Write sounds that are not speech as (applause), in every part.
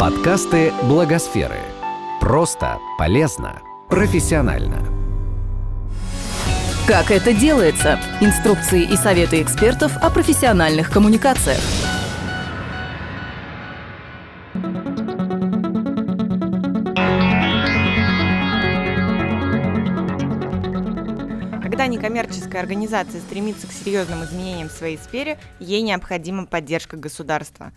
Подкасты Благосферы. Просто, полезно, профессионально. Как это делается? Инструкции и советы экспертов о профессиональных коммуникациях. Когда некоммерческая организация стремится к серьезным изменениям в своей сфере, ей необходима поддержка государства.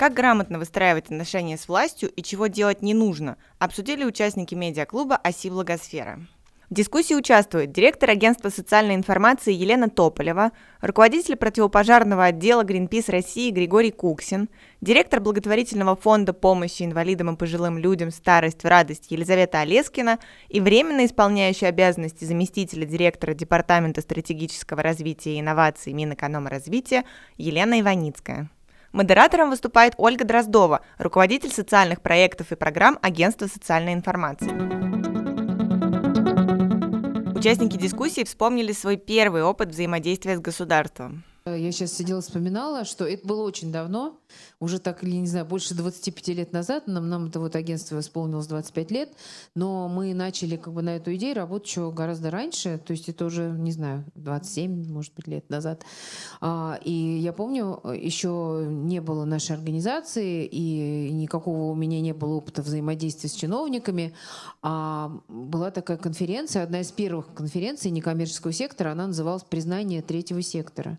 Как грамотно выстраивать отношения с властью и чего делать не нужно, обсудили участники медиаклуба «Оси Благосфера». В дискуссии участвуют директор агентства социальной информации Елена Тополева, руководитель противопожарного отдела Greenpeace России Григорий Куксин, директор благотворительного фонда помощи инвалидам и пожилым людям «Старость в радость» Елизавета Олескина и временно исполняющая обязанности заместителя директора Департамента стратегического развития и инноваций Минэкономразвития Елена Иваницкая. Модератором выступает Ольга Дроздова, руководитель социальных проектов и программ Агентства социальной информации. Участники дискуссии вспомнили свой первый опыт взаимодействия с государством. Я сейчас сидела, вспоминала, что это было очень давно, уже так, или не знаю, больше 25 лет назад, нам, нам это вот агентство исполнилось 25 лет, но мы начали как бы на эту идею работать еще гораздо раньше, то есть это уже, не знаю, 27, может быть, лет назад. А, и я помню, еще не было нашей организации, и никакого у меня не было опыта взаимодействия с чиновниками, а была такая конференция, одна из первых конференций некоммерческого сектора, она называлась «Признание третьего сектора».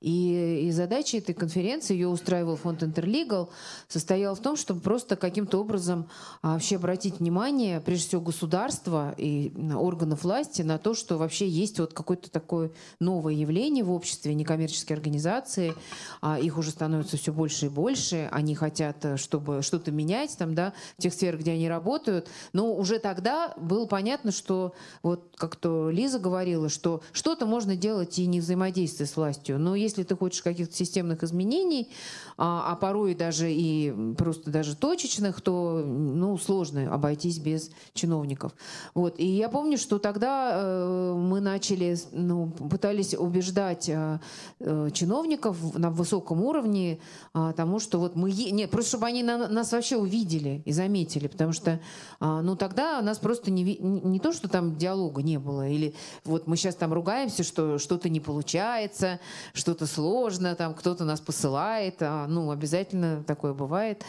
И, и задача этой конференции, ее устраивал фонд Интерлигал, состояла в том, чтобы просто каким-то образом а, вообще обратить внимание, прежде всего, государства и органов власти на то, что вообще есть вот какое-то такое новое явление в обществе, некоммерческие организации, а, их уже становится все больше и больше, они хотят, э, чтобы что-то менять там, да, в тех сферах, где они работают, но уже тогда было понятно, что вот как-то Лиза говорила, что что-то можно делать и не взаимодействуя с властью, но если ты хочешь каких-то системных изменений, а, а порой даже и просто даже точечных, то ну, сложно обойтись без чиновников. Вот. И я помню, что тогда э, мы начали, ну, пытались убеждать э, э, чиновников на высоком уровне э, тому, что вот мы... Е... Нет, просто чтобы они на, нас вообще увидели и заметили, потому что э, ну, тогда нас просто не, не то, что там диалога не было, или вот мы сейчас там ругаемся, что что-то не получается, что-то сложно, там кто-то нас посылает, а, ну, обязательно такое бывает.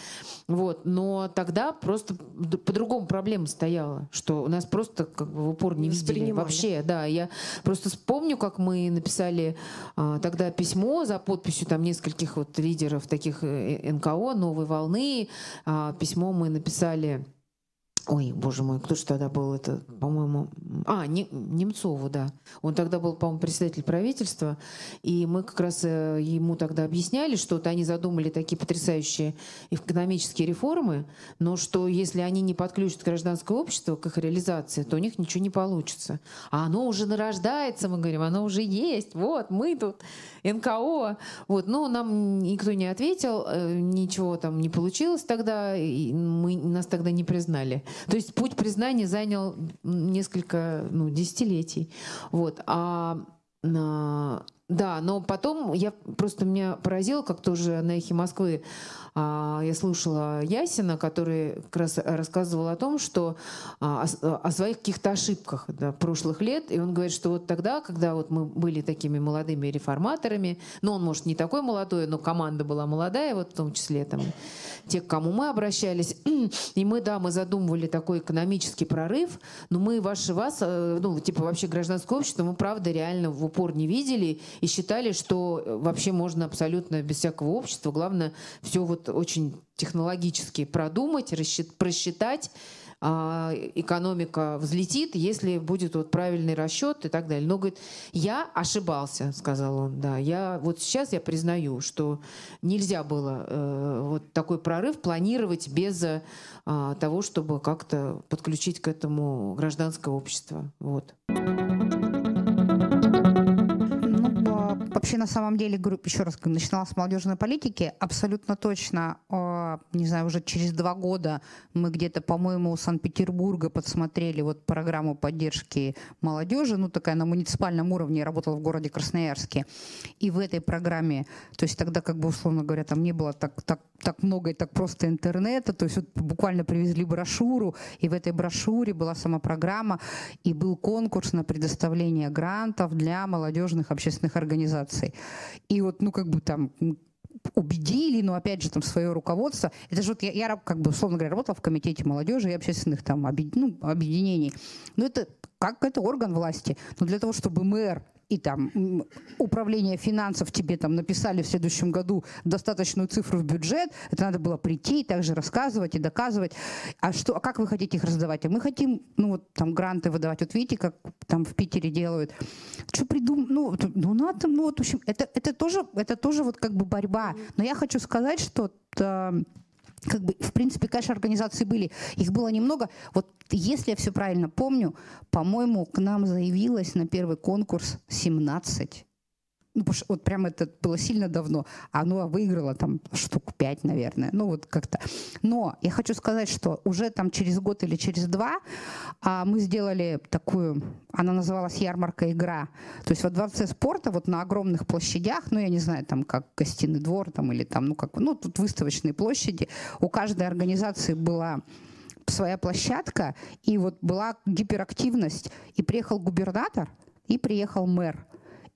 Вот. Но тогда просто по-другому проблема стояла, что у нас просто как бы в упор не видели вообще. Да, я просто вспомню, как мы написали а, тогда письмо за подписью там нескольких вот лидеров таких э, НКО «Новой волны». А, письмо мы написали Ой, боже мой, кто же тогда был это, по-моему... А, не, Немцову, да. Он тогда был, по-моему, председатель правительства, и мы как раз э, ему тогда объясняли, что вот они задумали такие потрясающие экономические реформы, но что если они не подключат гражданское общество к их реализации, то у них ничего не получится. А оно уже нарождается, мы говорим, оно уже есть, вот, мы тут, НКО. Вот, но нам никто не ответил, э, ничего там не получилось тогда, мы, нас тогда не признали. То есть путь признания занял несколько ну, десятилетий. Вот. А, а да, но потом я просто меня поразило, как тоже на эхе Москвы а, я слушала Ясина, который как раз рассказывал о том, что а, о, своих каких-то ошибках да, прошлых лет. И он говорит, что вот тогда, когда вот мы были такими молодыми реформаторами, ну, он, может, не такой молодой, но команда была молодая, вот в том числе там те, к кому мы обращались. (clears throat) И мы, да, мы задумывали такой экономический прорыв, но мы ваши вас, э, ну, типа вообще гражданское общество, мы, правда, реально в упор не видели и считали, что вообще можно абсолютно без всякого общества. Главное, все вот очень технологически продумать, рассчит, просчитать, а, экономика взлетит, если будет вот правильный расчет и так далее. Но, говорит, я ошибался, сказал он, да. Я, вот сейчас я признаю, что нельзя было э, вот такой прорыв планировать без э, того, чтобы как-то подключить к этому гражданское общество. Вот. Вообще, на самом деле, группа, еще раз начинала с молодежной политики, абсолютно точно, э, не знаю, уже через два года мы где-то, по-моему, у Санкт-Петербурга подсмотрели вот программу поддержки молодежи, ну, такая на муниципальном уровне, работала в городе Красноярске. И в этой программе, то есть тогда, как бы, условно говоря, там не было так, так так много и так просто интернета, то есть вот буквально привезли брошюру, и в этой брошюре была сама программа, и был конкурс на предоставление грантов для молодежных общественных организаций. И вот, ну, как бы там убедили, но опять же там свое руководство. Это же вот я, я как бы условно говоря работала в комитете молодежи и общественных там ну, объединений. Но это как это орган власти. Но для того, чтобы мэр и там управление финансов тебе там написали в следующем году достаточную цифру в бюджет, это надо было прийти и также рассказывать и доказывать. А что, а как вы хотите их раздавать? А мы хотим, ну вот там гранты выдавать. Вот видите, как там в Питере делают. Что придум, ну, ну надо, ну вот в общем, это это тоже это тоже вот как бы борьба. Но я хочу сказать, что как бы, в принципе, конечно, организации были. Их было немного. Вот если я все правильно помню, по-моему, к нам заявилось на первый конкурс 17 ну, потому что вот прям это было сильно давно, оно выиграло там штук пять, наверное, ну вот как-то. Но я хочу сказать, что уже там через год или через два а, мы сделали такую, она называлась «Ярмарка игра», то есть во Дворце спорта вот на огромных площадях, ну я не знаю, там как гостиный двор там или там, ну как, ну тут выставочные площади, у каждой организации была своя площадка, и вот была гиперактивность, и приехал губернатор, и приехал мэр.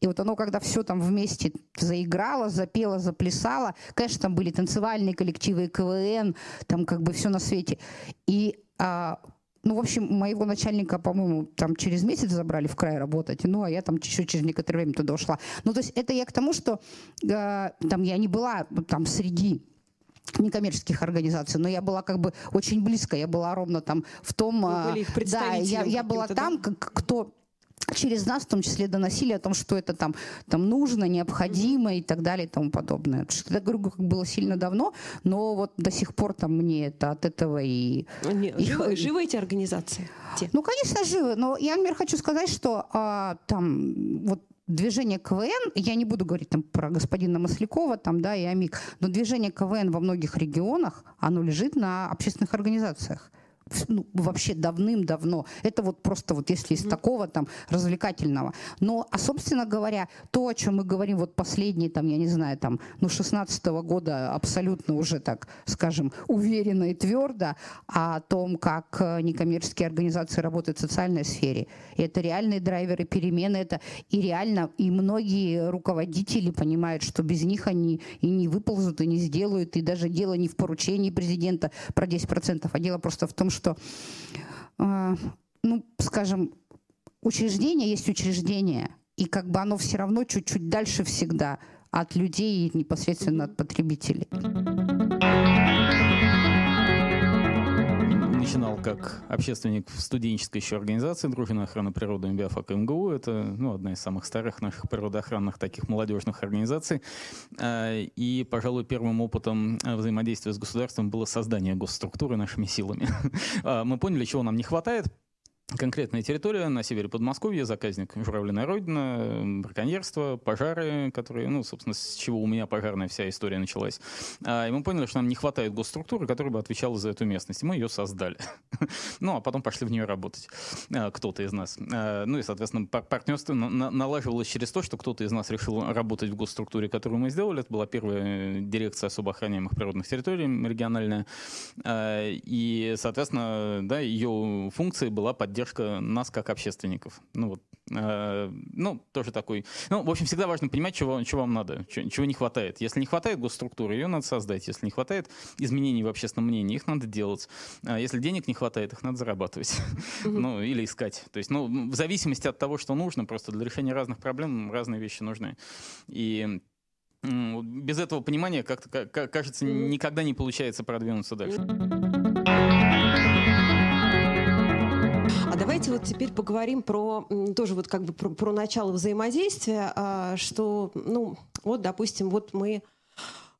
И вот оно, когда все там вместе заиграло, запело, заплясало, конечно, там были танцевальные коллективы, КВН, там как бы все на свете. И а, ну, в общем, моего начальника, по-моему, там через месяц забрали в край работать, ну, а я там еще через некоторое время туда ушла. Ну, то есть это я к тому, что э, там я не была там среди некоммерческих организаций, но я была как бы очень близко, я была ровно там в том... Вы были их да, я, я была там, да? кто через нас в том числе доносили о том, что это там, там нужно, необходимо и так далее и тому подобное. Я говорю, как было сильно давно, но вот до сих пор там мне это от этого и... Не, и живы, живы эти организации? Те. Ну, конечно, живы. Но я, например, хочу сказать, что а, там вот движение КВН, я не буду говорить там про господина Маслякова там, да, и АМИК, но движение КВН во многих регионах, оно лежит на общественных организациях ну, вообще давным-давно. Это вот просто вот если из mm-hmm. такого там развлекательного. Но, а собственно говоря, то, о чем мы говорим вот последние там, я не знаю, там, ну, 16 -го года абсолютно уже так, скажем, уверенно и твердо о том, как э, некоммерческие организации работают в социальной сфере. И это реальные драйверы перемены, это и реально, и многие руководители понимают, что без них они и не выползут, и не сделают, и даже дело не в поручении президента про 10%, а дело просто в том, что, э, ну, скажем, учреждение есть учреждение, и как бы оно все равно чуть-чуть дальше всегда от людей и непосредственно от потребителей начинал как общественник в студенческой еще организации Дружина охраны природы МБИАФАК МГУ. Это ну, одна из самых старых наших природоохранных таких молодежных организаций. А, и, пожалуй, первым опытом взаимодействия с государством было создание госструктуры нашими силами. (laughs) А, мы поняли, чего нам не хватает, конкретная территория на севере Подмосковья, заказник Журавлиная Родина, браконьерство, пожары, которые, ну, собственно, с чего у меня пожарная вся история началась. А, и мы поняли, что нам не хватает госструктуры, которая бы отвечала за эту местность. И мы ее создали. (laughs) ну, а потом пошли в нее работать. А, кто-то из нас. А, ну и, соответственно, партнерство налаживалось через то, что кто-то из нас решил работать в госструктуре, которую мы сделали. Это была первая дирекция особо охраняемых природных территорий региональная. И, соответственно, да, ее функцией была поддержка поддержка нас как общественников. Ну вот, э, ну тоже такой. Ну, в общем, всегда важно понимать, чего, чего вам надо, чего, чего не хватает. Если не хватает госструктуры, ее надо создать. Если не хватает изменений в общественном мнении, их надо делать. А если денег не хватает, их надо зарабатывать. (laughs) ну или искать. То есть, ну в зависимости от того, что нужно, просто для решения разных проблем разные вещи нужны. И без этого понимания, как-то, кажется, никогда не получается продвинуться дальше. Давайте вот теперь поговорим про тоже вот как бы про, про начало взаимодействия, а, что, ну, вот, допустим, вот мы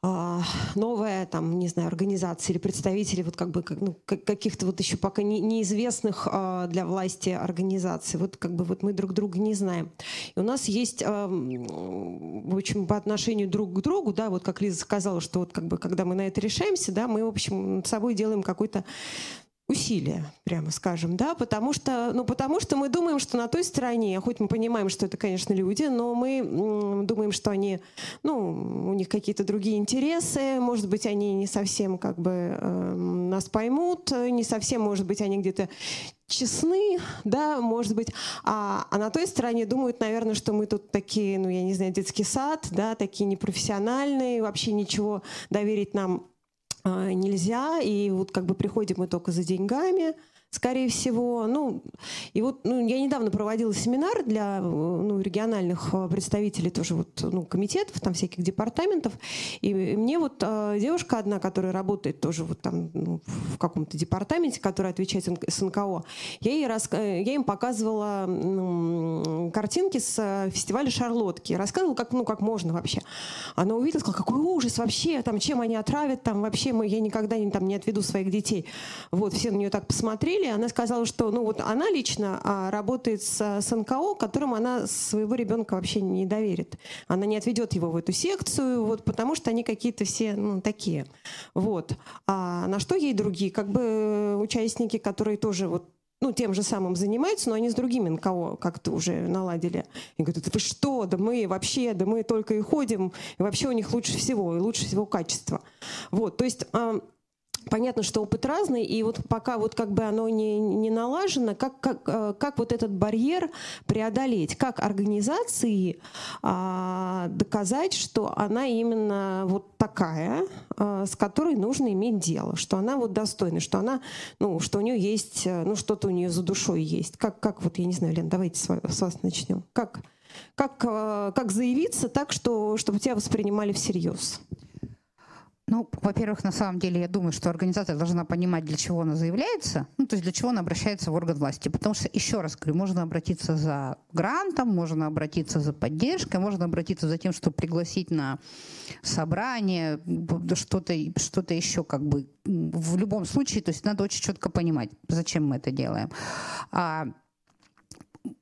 а, новая, там, не знаю, организация или представители вот как бы ну, каких-то вот еще пока не, неизвестных а, для власти организаций. Вот как бы вот мы друг друга не знаем. И у нас есть, а, в общем, по отношению друг к другу, да, вот как Лиза сказала, что вот как бы когда мы на это решаемся, да, мы, в общем, с собой делаем какой-то усилия, прямо скажем, да, потому что, ну, потому что мы думаем, что на той стороне, хоть мы понимаем, что это, конечно, люди, но мы думаем, что они, ну, у них какие-то другие интересы, может быть, они не совсем как бы э, нас поймут, не совсем, может быть, они где-то честны, да, может быть, а, а на той стороне думают, наверное, что мы тут такие, ну, я не знаю, детский сад, да, такие непрофессиональные, вообще ничего доверить нам а, нельзя, и вот как бы приходим мы только за деньгами, скорее всего. Ну, и вот ну, я недавно проводила семинар для ну, региональных э, представителей тоже вот, ну, комитетов, там всяких департаментов. И мне вот э, девушка одна, которая работает тоже вот там ну, в каком-то департаменте, которая отвечает с НКО, я, ей рас... Я им показывала ну, картинки с э, фестиваля Шарлотки. Рассказывала, как, ну, как можно вообще. Она увидела, сказала, какой ужас вообще, там, чем они отравят, там вообще мы, я никогда не, там, не отведу своих детей. Вот, все на нее так посмотрели, апреле она сказала, что ну вот она лично а, работает с, с НКО, которым она своего ребенка вообще не доверит. Она не отведет его в эту секцию, вот, потому что они какие-то все ну, такие. Вот. А на что ей другие, как бы участники, которые тоже вот ну, тем же самым занимаются, но они с другими НКО как-то уже наладили. И говорят, вы что, да мы вообще, да мы только и ходим, и вообще у них лучше всего, и лучше всего качество. Вот, то есть а, Понятно, что опыт разный, и вот пока вот как бы оно не, не налажено, как, как, э, как вот этот барьер преодолеть, как организации а, доказать, что она именно вот такая, а, с которой нужно иметь дело, что она вот достойна, что она, ну, что у нее есть, э, ну, что-то у нее за душой есть. Как, как вот, я не знаю, Лен, давайте с, с вас начнем. Как, как, как заявиться так, что, чтобы тебя воспринимали всерьез? Ну, во-первых, на самом деле, я думаю, что организация должна понимать, для чего она заявляется, ну, то есть для чего она обращается в орган власти. Потому что, еще раз говорю, можно обратиться за грантом, можно обратиться за поддержкой, можно обратиться за тем, чтобы пригласить на собрание, что-то что еще как бы. В любом случае, то есть надо очень четко понимать, зачем мы это делаем. А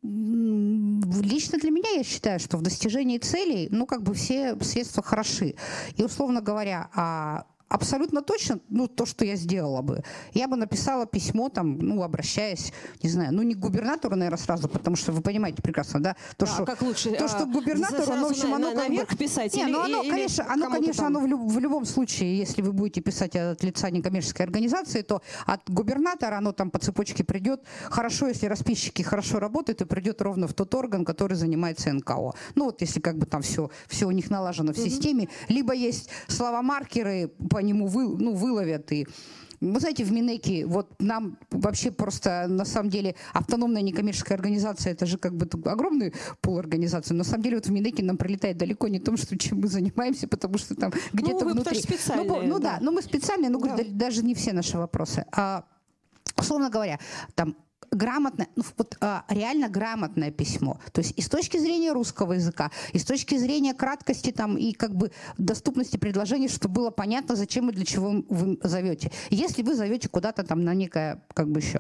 лично для меня я считаю, что в достижении целей, ну, как бы все средства хороши. И, условно говоря, а абсолютно точно, ну, то, что я сделала бы. Я бы написала письмо, там, ну, обращаясь, не знаю, ну, не к губернатору, наверное, сразу, потому что вы понимаете прекрасно, да? То, а что, как лучше? То, что губернатору, ну, в общем, оно на, как бы... писать? Не, или, ну, оно, или конечно, оно, конечно, там? оно в, люб, в любом случае, если вы будете писать от лица некоммерческой организации, то от губернатора оно там по цепочке придет. Хорошо, если расписчики хорошо работают, и придет ровно в тот орган, который занимается НКО. Ну, вот если как бы там все, все у них налажено в системе, либо есть слова-маркеры, по нему вы, ну, выловят и вы знаете, в Минеке вот нам вообще просто на самом деле автономная некоммерческая организация это же как бы огромный пол организации. На самом деле вот в Минеке нам прилетает далеко не то, что чем мы занимаемся, потому что там где-то ну, внутри. Ну, ну да, да, но мы специальные, но да. говорю, даже не все наши вопросы. А, условно говоря, там грамотное, ну, вот, а, реально грамотное письмо. То есть и с точки зрения русского языка, и с точки зрения краткости там, и как бы доступности предложений, чтобы было понятно, зачем и для чего вы зовете. Если вы зовете куда-то там на некое, как бы еще.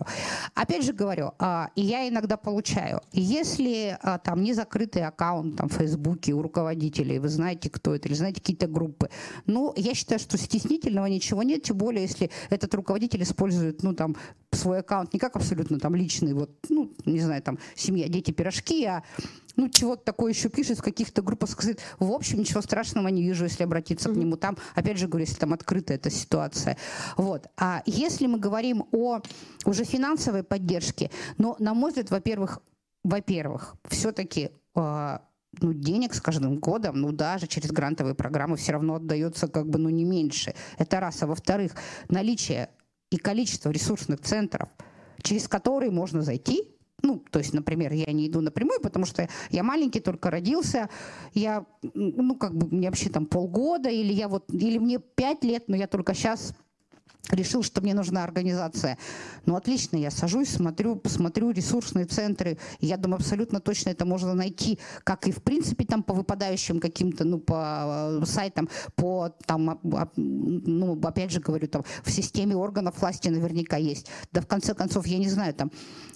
Опять же говорю, а, и я иногда получаю, если а, там не закрытый аккаунт там, в Фейсбуке у руководителей, вы знаете, кто это, или знаете какие-то группы, ну, я считаю, что стеснительного ничего нет, тем более, если этот руководитель использует, ну, там, свой аккаунт не как абсолютно там личный, вот, ну, не знаю, там, семья, дети, пирожки, а ну, чего-то такое еще пишет в каких-то группах, сказать, в общем, ничего страшного не вижу, если обратиться mm-hmm. к нему там. Опять же говорю, если там открыта эта ситуация. Вот. А если мы говорим о уже финансовой поддержке, но, на мой взгляд, во-первых, во-первых, все-таки э, ну, денег с каждым годом, ну, даже через грантовые программы все равно отдается как бы, ну, не меньше. Это раз. А во-вторых, наличие и количество ресурсных центров, через которые можно зайти, ну, то есть, например, я не иду напрямую, потому что я маленький, только родился, я, ну, как бы, мне вообще там полгода, или я вот, или мне пять лет, но я только сейчас решил, что мне нужна организация. Ну, отлично, я сажусь, смотрю, посмотрю ресурсные центры. Я думаю, абсолютно точно это можно найти, как и, в принципе, там по выпадающим каким-то, ну, по э, сайтам, по, там, ну, опять же говорю, там, в системе органов власти наверняка есть. Да, в конце концов, я не знаю, там,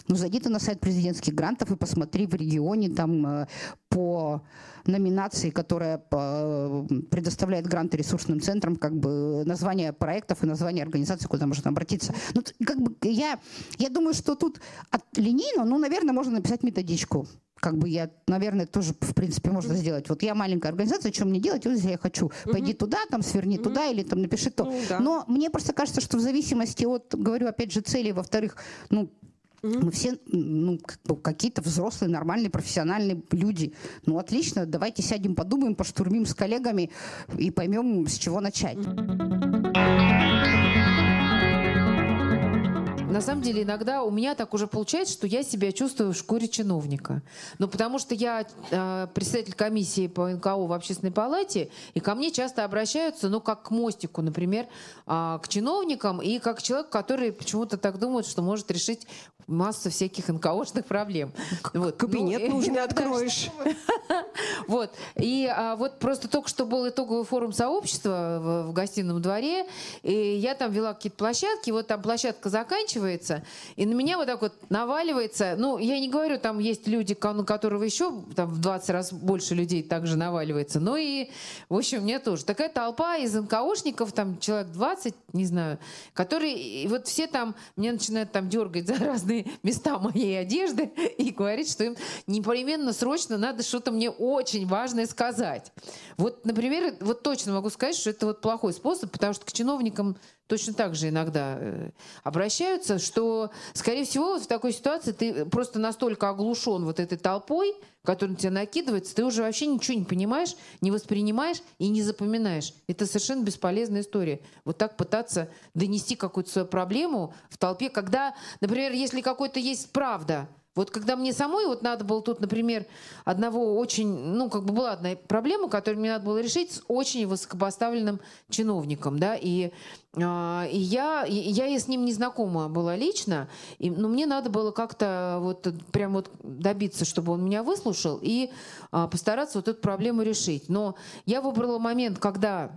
ну, зайди ты на сайт президентских грантов и посмотри в регионе, там, э, по номинации, которая э, предоставляет гранты ресурсным центрам, как бы название проектов и название организации организация, куда можно обратиться. Ну, как бы я, я думаю, что тут от линейно, ну, наверное, можно написать методичку как бы я, наверное, тоже, в принципе, можно mm-hmm. сделать. Вот я маленькая организация, что мне делать? Вот если я хочу. Mm-hmm. Пойди туда, там, сверни mm-hmm. туда или там напиши то. Ну, да. Но мне просто кажется, что в зависимости от, говорю, опять же, целей, во-вторых, ну, Mm-hmm. Мы все ну, какие-то взрослые, нормальные, профессиональные люди. Ну, отлично, давайте сядем, подумаем, поштурмим с коллегами и поймем, с чего начать. На самом деле иногда у меня так уже получается, что я себя чувствую в шкуре чиновника. Ну, потому что я э, председатель комиссии по НКО в общественной палате, и ко мне часто обращаются, ну, как к мостику, например, э, к чиновникам, и как человек, который почему-то так думает, что может решить массу всяких НКОшных проблем. Вот. Кабинет ну, нужный (laughs) откроешь. (laughs) Вот. И а, вот просто только что был итоговый форум сообщества в, в гостином дворе, и я там вела какие-то площадки, вот там площадка заканчивается, и на меня вот так вот наваливается, ну, я не говорю, там есть люди, на которого еще там в 20 раз больше людей также наваливается, но и, в общем, мне тоже. Такая толпа из НКОшников, там человек 20, не знаю, которые, вот все там, мне начинают там дергать за (laughs) разные (laughs) места моей одежды и говорить, что им непременно срочно надо что-то мне очень важное сказать. Вот, например, вот точно могу сказать, что это вот плохой способ, потому что к чиновникам точно так же иногда э, обращаются, что, скорее всего, вот в такой ситуации ты просто настолько оглушен вот этой толпой, которая на тебя накидывается, ты уже вообще ничего не понимаешь, не воспринимаешь и не запоминаешь. Это совершенно бесполезная история. Вот так пытаться донести какую-то свою проблему в толпе, когда, например, если какой-то есть правда, вот когда мне самой вот надо было тут, например, одного очень, ну, как бы была одна проблема, которую мне надо было решить с очень высокопоставленным чиновником, да, и, э, и я, и я с ним не знакома была лично, и, но мне надо было как-то вот прям вот добиться, чтобы он меня выслушал и э, постараться вот эту проблему решить. Но я выбрала момент, когда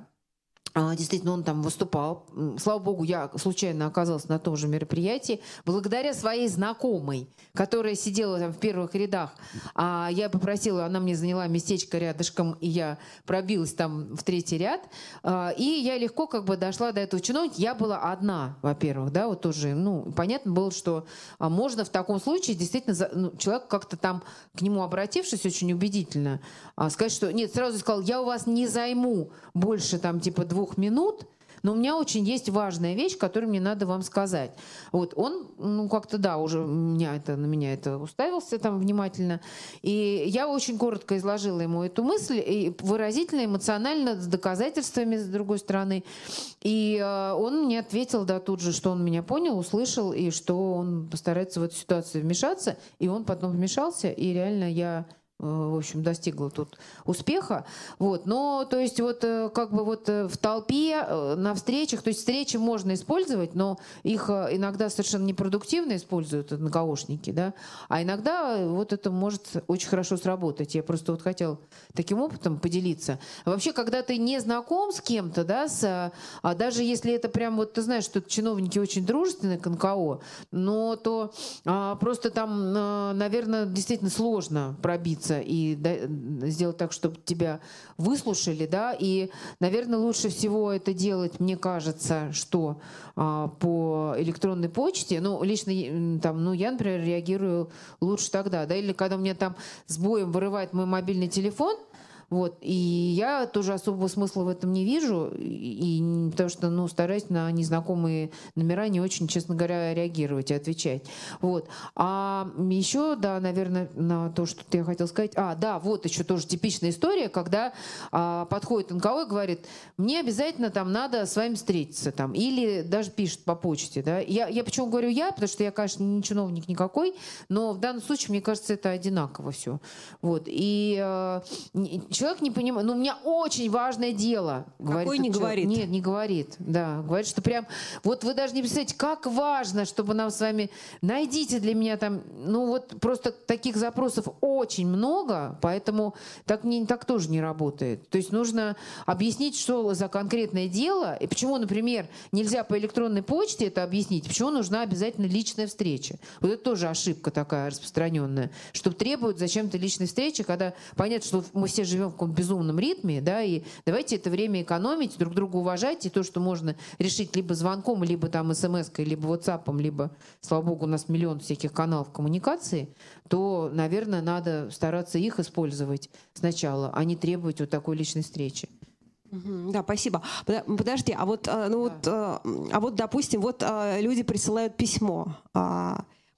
действительно, он там выступал. Слава богу, я случайно оказалась на том же мероприятии. Благодаря своей знакомой, которая сидела там в первых рядах, а я попросила, она мне заняла местечко рядышком, и я пробилась там в третий ряд. А, и я легко как бы дошла до этого чиновника. Я была одна, во-первых, да, вот тоже, ну, понятно было, что а, можно в таком случае действительно ну, человек как-то там к нему обратившись очень убедительно сказать, что нет, сразу сказал, я у вас не займу больше там типа двух двух минут, но у меня очень есть важная вещь, которую мне надо вам сказать. Вот он, ну как-то да, уже меня это, на меня это уставился там внимательно. И я очень коротко изложила ему эту мысль, и выразительно, эмоционально, с доказательствами с другой стороны. И э, он мне ответил, да, тут же, что он меня понял, услышал, и что он постарается в эту ситуацию вмешаться. И он потом вмешался, и реально я в общем, достигла тут успеха. Вот. Но, то есть, вот э, как бы вот э, в толпе, на встречах, то есть встречи можно использовать, но их иногда совершенно непродуктивно используют НКОшники, да, а иногда вот это может очень хорошо сработать. Я просто вот хотел таким опытом поделиться. Вообще, когда ты не знаком с кем-то, да, с, а даже если это прям вот, ты знаешь, что чиновники очень дружественные к НКО, но то а, просто там, наверное, действительно сложно пробиться остановиться и да, сделать так, чтобы тебя выслушали, да, и, наверное, лучше всего это делать, мне кажется, что а, по электронной почте, ну, лично там, ну, я, например, реагирую лучше тогда, да, или когда у меня там с боем вырывает мой мобильный телефон, вот. И я тоже особого смысла в этом не вижу, и, потому что ну, стараюсь на незнакомые номера не очень, честно говоря, реагировать и отвечать. Вот. А еще, да, наверное, на то, что я хотел сказать. А, да, вот еще тоже типичная история, когда а, подходит НКО и говорит, мне обязательно там надо с вами встретиться. Там, или даже пишет по почте. Да? Я, я почему говорю я, потому что я, конечно, не чиновник никакой, но в данном случае, мне кажется, это одинаково все. Вот. И э, человек не понимает, ну, у меня очень важное дело. Говорит Какой не человек. говорит? Нет, не говорит, да. Говорит, что прям, вот вы даже не представляете, как важно, чтобы нам с вами, найдите для меня там, ну, вот просто таких запросов очень много, поэтому так, не, так тоже не работает. То есть нужно объяснить, что за конкретное дело, и почему, например, нельзя по электронной почте это объяснить, почему нужна обязательно личная встреча. Вот это тоже ошибка такая распространенная, что требуют зачем-то личной встречи, когда понятно, что мы все живем живем в каком-то безумном ритме, да, и давайте это время экономить, друг друга уважать, и то, что можно решить либо звонком, либо там смс-кой, либо WhatsApp, либо, слава богу, у нас миллион всяких каналов коммуникации, то, наверное, надо стараться их использовать сначала, а не требовать вот такой личной встречи. Да, спасибо. Подожди, а вот, э, ну вот, э, а вот, допустим, вот э, люди присылают письмо.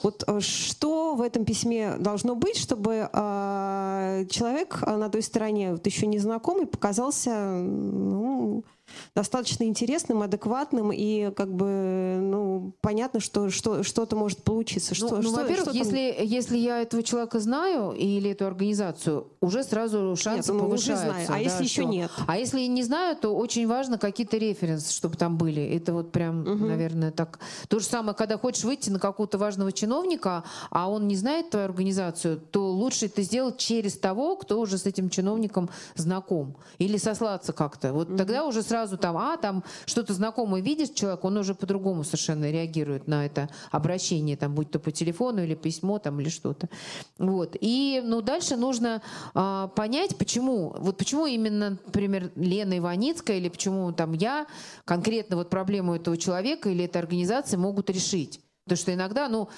Вот что в этом письме должно быть, чтобы человек на той стороне, вот еще незнакомый, показался ну, достаточно интересным, адекватным и как бы ну понятно, что, что что-то может получиться. Что, ну, что, ну во-первых, что если если я этого человека знаю или эту организацию, уже сразу шансы нет, ну, повышаются. Уже знаю. А да, если что... еще нет? А если не знаю, то очень важно какие-то референсы, чтобы там были. Это вот прям, угу. наверное, так. То же самое, когда хочешь выйти на какого-то важного чиновника, а он не знает твою организацию, то лучше это сделать через того, кто уже с этим чиновником знаком, или сослаться как-то. Вот угу. тогда уже сразу там, а там что-то знакомое видишь человек, он уже по-другому совершенно реагирует на это обращение, там, будь то по телефону или письмо, там, или что-то. Вот. И ну, дальше нужно а, понять, почему, вот почему именно, например, Лена Иваницкая или почему там я конкретно вот проблему этого человека или этой организации могут решить. Потому что иногда, ну,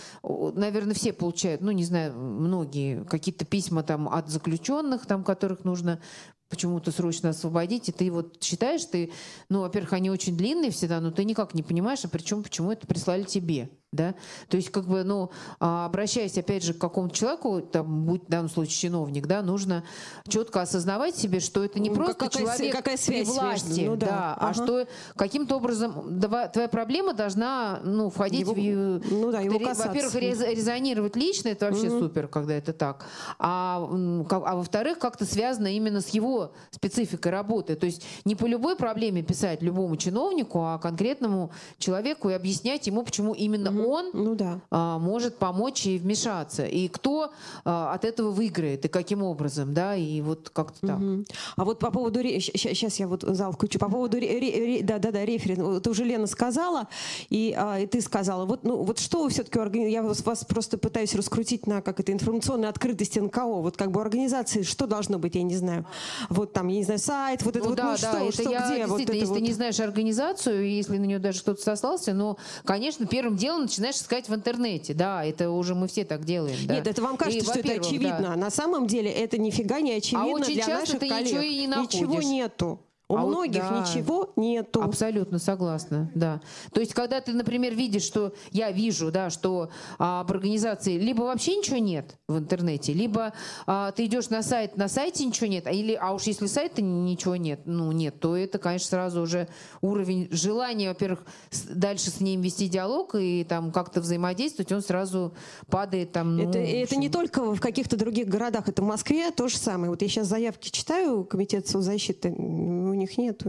наверное, все получают, ну, не знаю, многие какие-то письма там от заключенных, там, которых нужно почему-то срочно освободить, и ты вот считаешь, ты, ну, во-первых, они очень длинные всегда, но ты никак не понимаешь, а причем, почему это прислали тебе да, то есть как бы, ну, а, обращаясь опять же к какому-то человеку, там, будь в данном случае чиновник, да, нужно четко осознавать себе, что это не ну, просто какая, человек какая связь при власти, между, ну, да, да ага. а что каким-то образом твоя проблема должна, ну, входить его, в, ну да, его во-первых, резонировать лично, это вообще угу. супер, когда это так, а, а во-вторых, как-то связано именно с его спецификой работы, то есть не по любой проблеме писать любому чиновнику, а конкретному человеку и объяснять ему, почему именно угу он ну, да. а, может помочь и вмешаться. И кто а, от этого выиграет, и каким образом, да, и вот как-то так. Угу. А вот по поводу... Сейчас я вот зал включу. По поводу... Да-да-да, референ. Ты уже, Лена, сказала, и, а, и ты сказала. Вот, ну, вот что вы все-таки... Я вас, вас просто пытаюсь раскрутить на как это информационной открытости НКО. Вот как бы организации, что должно быть, я не знаю. Вот там, я не знаю, сайт, вот это ну, вот, да, ну, да, что, это что я, где? Вот это если вот. ты не знаешь организацию, если на нее даже кто-то сослался, ну, конечно, первым делом начинаешь искать в интернете. Да, это уже мы все так делаем. Да. Нет, это вам кажется, и, что это очевидно. Да. На самом деле это нифига не очевидно а очень для часто наших ты коллег. Ничего, и не находишь. ничего нету. У а многих вот, да, ничего нету. Абсолютно согласна, да. То есть, когда ты, например, видишь, что я вижу, да, что а, об организации либо вообще ничего нет в интернете, либо а, ты идешь на сайт, на сайте ничего нет, а, или, а уж если сайта ничего нет, ну нет, то это, конечно, сразу уже уровень желания, во-первых, дальше с ним вести диалог и там как-то взаимодействовать, он сразу падает там. Ну, это, это не только в каких-то других городах, это в Москве то же самое. Вот я сейчас заявки читаю, комитет соцзащиты у них нет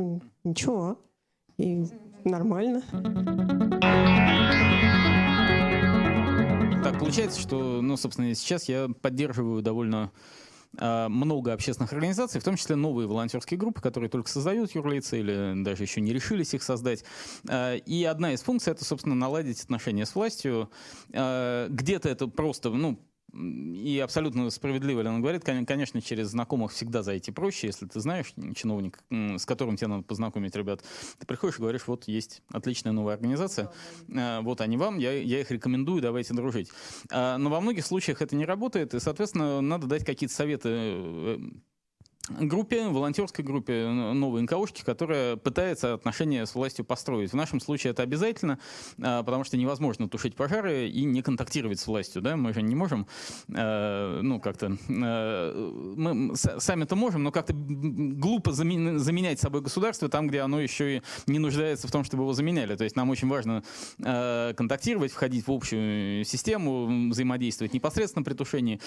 ничего. И нормально. Так получается, что, ну, собственно, сейчас я поддерживаю довольно а, много общественных организаций, в том числе новые волонтерские группы, которые только создают юрлицы или даже еще не решились их создать. А, и одна из функций — это, собственно, наладить отношения с властью. А, где-то это просто, ну, и абсолютно справедливо Лена говорит, конечно, через знакомых всегда зайти проще, если ты знаешь чиновник, с которым тебе надо познакомить ребят. Ты приходишь и говоришь, вот есть отличная новая организация, а, вот они вам, я, я их рекомендую, давайте дружить. А, но во многих случаях это не работает, и, соответственно, надо дать какие-то советы э, группе, волонтерской группе новой НКОшки, которая пытается отношения с властью построить. В нашем случае это обязательно, а, потому что невозможно тушить пожары и не контактировать с властью. Да? Мы же не можем, а, ну, как-то... А, мы сами-то можем, но как-то глупо заменять собой государство там, где оно еще и не нуждается в том, чтобы его заменяли. То есть нам очень важно контактировать, входить в общую систему, взаимодействовать непосредственно при тушении.